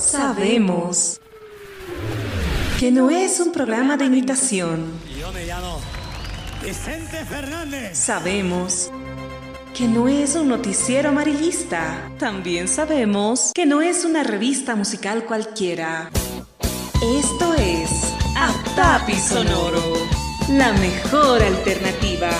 Sabemos que no es un programa de imitación. Yo me llamo Vicente Fernández. Sabemos que no es un noticiero amarillista. También sabemos que no es una revista musical cualquiera. Esto es Atapi Sonoro, la mejor alternativa.